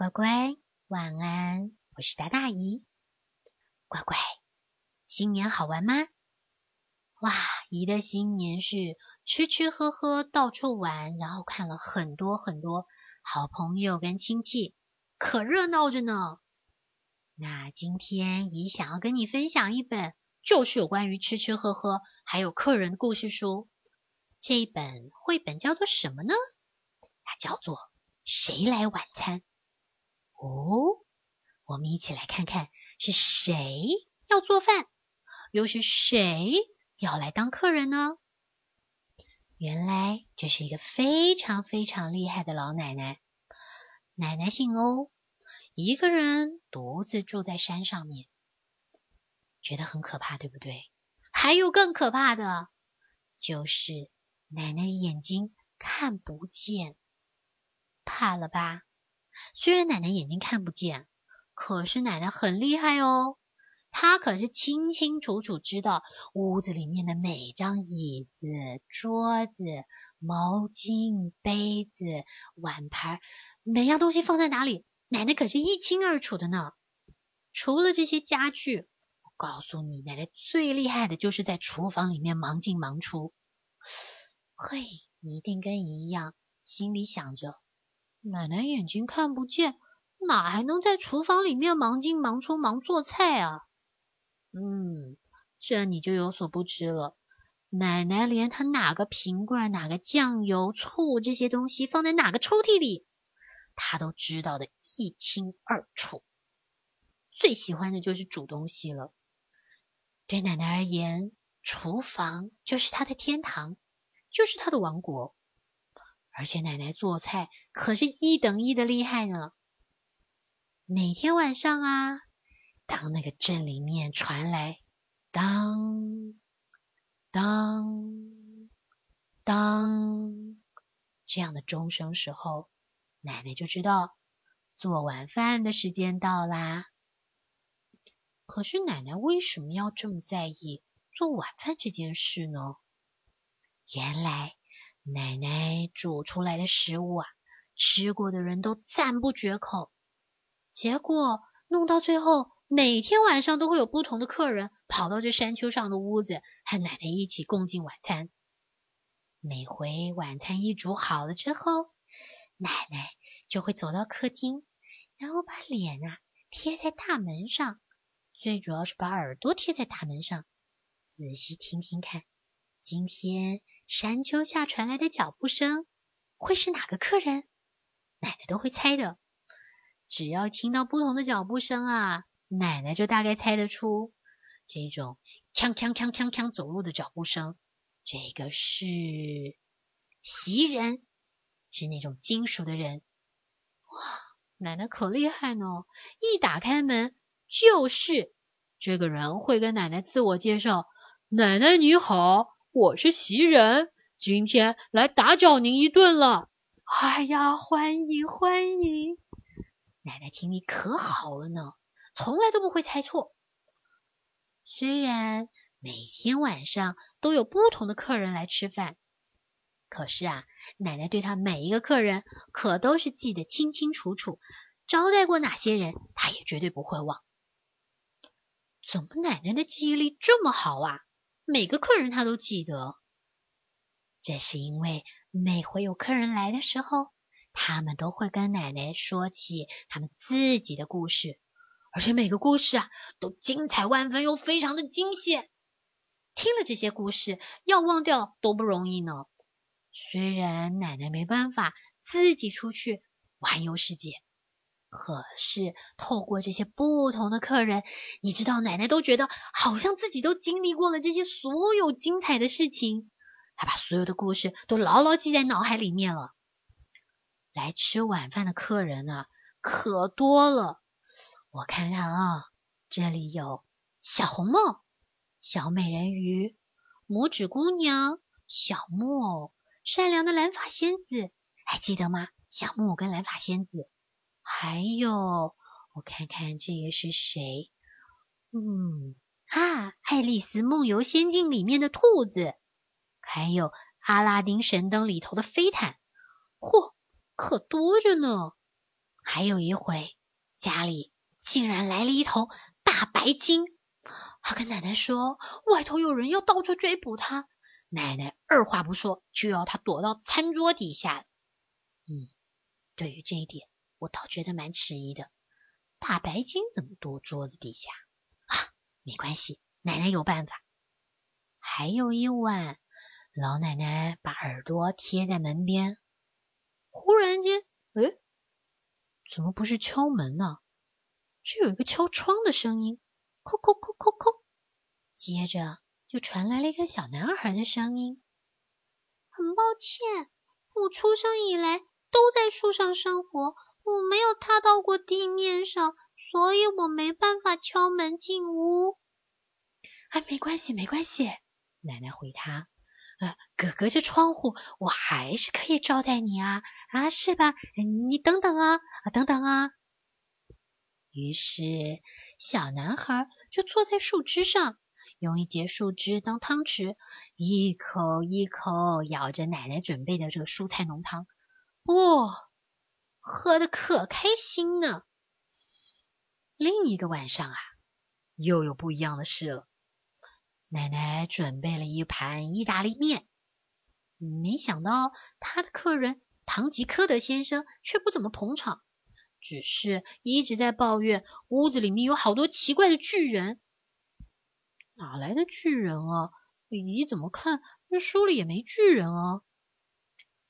乖乖，晚安，我是大大姨。乖乖，新年好玩吗？哇，姨的新年是吃吃喝喝，到处玩，然后看了很多很多好朋友跟亲戚，可热闹着呢。那今天姨想要跟你分享一本，就是有关于吃吃喝喝还有客人的故事书。这本绘本叫做什么呢？它叫做《谁来晚餐》。哦，我们一起来看看是谁要做饭，又是谁要来当客人呢？原来这是一个非常非常厉害的老奶奶，奶奶姓欧，一个人独自住在山上面，觉得很可怕，对不对？还有更可怕的，就是奶奶的眼睛看不见，怕了吧？虽然奶奶眼睛看不见，可是奶奶很厉害哦。她可是清清楚楚知道屋子里面的每张椅子、桌子、毛巾、杯子、碗盘，每样东西放在哪里，奶奶可是一清二楚的呢。除了这些家具，我告诉你，奶奶最厉害的就是在厨房里面忙进忙出。嘿，你一定跟姨一样，心里想着。奶奶眼睛看不见，哪还能在厨房里面忙进忙出忙做菜啊？嗯，这你就有所不知了。奶奶连她哪个瓶罐、哪个酱油、醋这些东西放在哪个抽屉里，她都知道的一清二楚。最喜欢的就是煮东西了。对奶奶而言，厨房就是她的天堂，就是她的王国。而且奶奶做菜可是一等一的厉害呢。每天晚上啊，当那个镇里面传来当当当这样的钟声时候，奶奶就知道做晚饭的时间到啦。可是奶奶为什么要这么在意做晚饭这件事呢？原来。奶奶煮出来的食物啊，吃过的人都赞不绝口。结果弄到最后，每天晚上都会有不同的客人跑到这山丘上的屋子，和奶奶一起共进晚餐。每回晚餐一煮好了之后，奶奶就会走到客厅，然后把脸啊贴在大门上，最主要是把耳朵贴在大门上，仔细听听看，今天。山丘下传来的脚步声，会是哪个客人？奶奶都会猜的。只要听到不同的脚步声啊，奶奶就大概猜得出这种锵锵锵锵锵走路的脚步声，这个是袭人，是那种金属的人。哇，奶奶可厉害呢！一打开门，就是这个人会跟奶奶自我介绍：“奶奶你好。”我是袭人，今天来打搅您一顿了。哎呀，欢迎欢迎！奶奶听力可好了呢，从来都不会猜错。虽然每天晚上都有不同的客人来吃饭，可是啊，奶奶对她每一个客人可都是记得清清楚楚，招待过哪些人，她也绝对不会忘。怎么奶奶的记忆力这么好啊？每个客人他都记得，这是因为每回有客人来的时候，他们都会跟奶奶说起他们自己的故事，而且每个故事啊都精彩万分又非常的惊险。听了这些故事，要忘掉都不容易呢。虽然奶奶没办法自己出去环游世界。可是，透过这些不同的客人，你知道，奶奶都觉得好像自己都经历过了这些所有精彩的事情。她把所有的故事都牢牢记在脑海里面了。来吃晚饭的客人啊，可多了。我看看啊，这里有小红帽、小美人鱼、拇指姑娘、小木偶、善良的蓝发仙子，还记得吗？小木偶跟蓝发仙子。还有，我看看这个是谁？嗯，啊，《爱丽丝梦游仙境》里面的兔子，还有《阿拉丁神灯》里头的飞毯，嚯，可多着呢！还有一回，家里竟然来了一头大白鲸。他跟奶奶说，外头有人要到处追捕他。奶奶二话不说，就要他躲到餐桌底下。嗯，对于这一点，我倒觉得蛮迟疑的。大白鲸怎么躲桌子底下啊？没关系，奶奶有办法。还有一晚，老奶奶把耳朵贴在门边，忽然间，哎，怎么不是敲门呢？是有一个敲窗的声音，叩叩叩叩叩。接着就传来了一个小男孩的声音：“很抱歉，我出生以来都在树上生活。”我没有踏到过地面上，所以我没办法敲门进屋。哎，没关系，没关系。奶奶回他：“呃，隔隔着窗户，我还是可以招待你啊，啊，是吧？你等等啊，等等啊。”于是，小男孩就坐在树枝上，用一节树枝当汤匙，一口一口咬着奶奶准备的这个蔬菜浓汤。哇！喝的可开心呢。另一个晚上啊，又有不一样的事了。奶奶准备了一盘意大利面，没想到他的客人唐吉诃德先生却不怎么捧场，只是一直在抱怨屋子里面有好多奇怪的巨人。哪来的巨人啊？你怎么看书里也没巨人啊？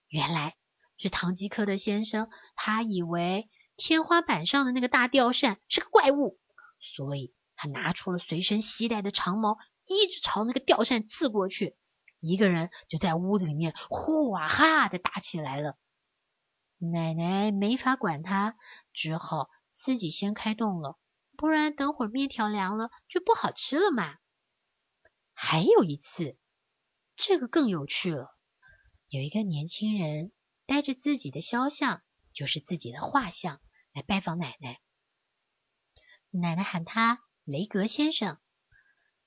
原来。是唐吉诃德先生，他以为天花板上的那个大吊扇是个怪物，所以他拿出了随身携带的长矛，一直朝那个吊扇刺过去。一个人就在屋子里面呼啊哈的打起来了。奶奶没法管他，只好自己先开动了，不然等会儿面条凉了就不好吃了嘛。还有一次，这个更有趣了，有一个年轻人。带着自己的肖像，就是自己的画像，来拜访奶奶。奶奶喊他雷格先生。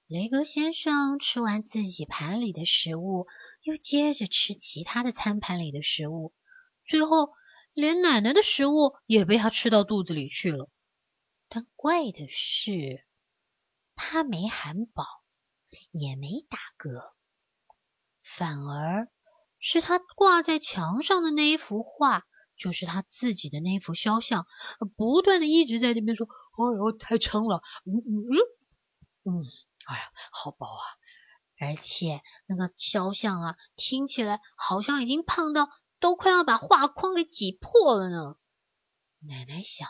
雷格先生吃完自己盘里的食物，又接着吃其他的餐盘里的食物，最后连奶奶的食物也被他吃到肚子里去了。但怪的是，他没喊饱，也没打嗝，反而。是他挂在墙上的那一幅画，就是他自己的那一幅肖像，不断的一直在那边说：“哎呦，太撑了，嗯嗯嗯，嗯，哎呀，好饱啊！”而且那个肖像啊，听起来好像已经胖到都快要把画框给挤破了呢。奶奶想：“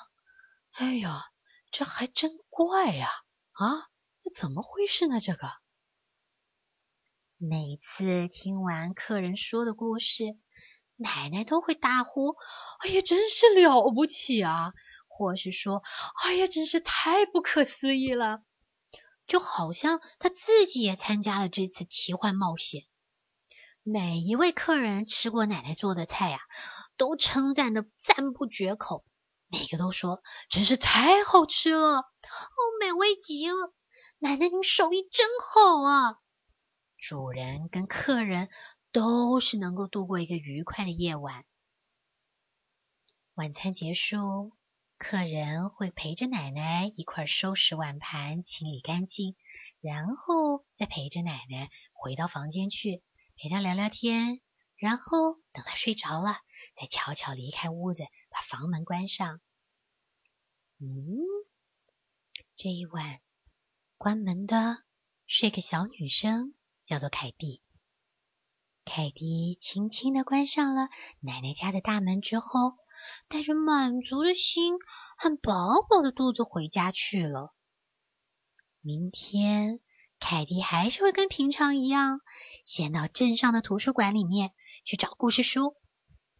哎呀，这还真怪呀！啊，这怎么回事呢？这个。”每次听完客人说的故事，奶奶都会大呼：“哎呀，真是了不起啊！”或是说：“哎呀，真是太不可思议了！”就好像他自己也参加了这次奇幻冒险。每一位客人吃过奶奶做的菜呀，都称赞的赞不绝口，每个都说：“真是太好吃了，哦，美味极了！奶奶您手艺真好啊！”主人跟客人都是能够度过一个愉快的夜晚。晚餐结束，客人会陪着奶奶一块收拾碗盘、清理干净，然后再陪着奶奶回到房间去陪她聊聊天，然后等她睡着了，再悄悄离开屋子，把房门关上。嗯，这一晚关门的是一个小女生。叫做凯蒂。凯蒂轻轻的关上了奶奶家的大门之后，带着满足的心和饱饱的肚子回家去了。明天，凯蒂还是会跟平常一样，先到镇上的图书馆里面去找故事书，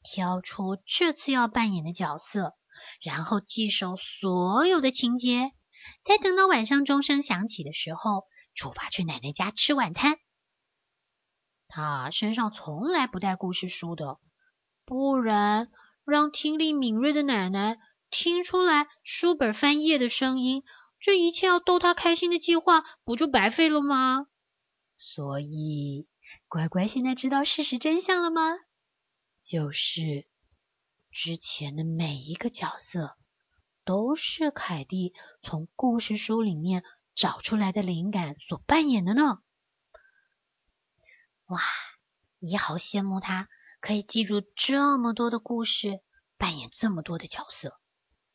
挑出这次要扮演的角色，然后记熟所有的情节，再等到晚上钟声响起的时候，出发去奶奶家吃晚餐。他身上从来不带故事书的，不然让听力敏锐的奶奶听出来书本翻页的声音，这一切要逗他开心的计划不就白费了吗？所以，乖乖现在知道事实真相了吗？就是之前的每一个角色都是凯蒂从故事书里面找出来的灵感所扮演的呢。哇，也好羡慕他可以记住这么多的故事，扮演这么多的角色。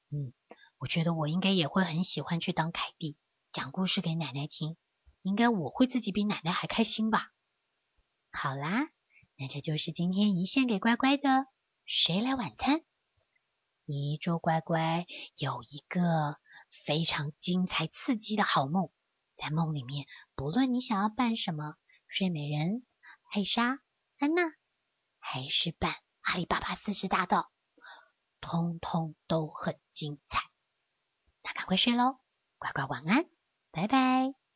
嗯，我觉得我应该也会很喜欢去当凯蒂，讲故事给奶奶听。应该我会自己比奶奶还开心吧。好啦，那这就是今天一献给乖乖的。谁来晚餐？你祝乖乖有一个非常精彩刺激的好梦。在梦里面，不论你想要扮什么，睡美人、艾莎、安娜，还是扮阿里巴巴四十大盗，通通都很精彩。那赶快睡喽，乖乖晚安，拜拜。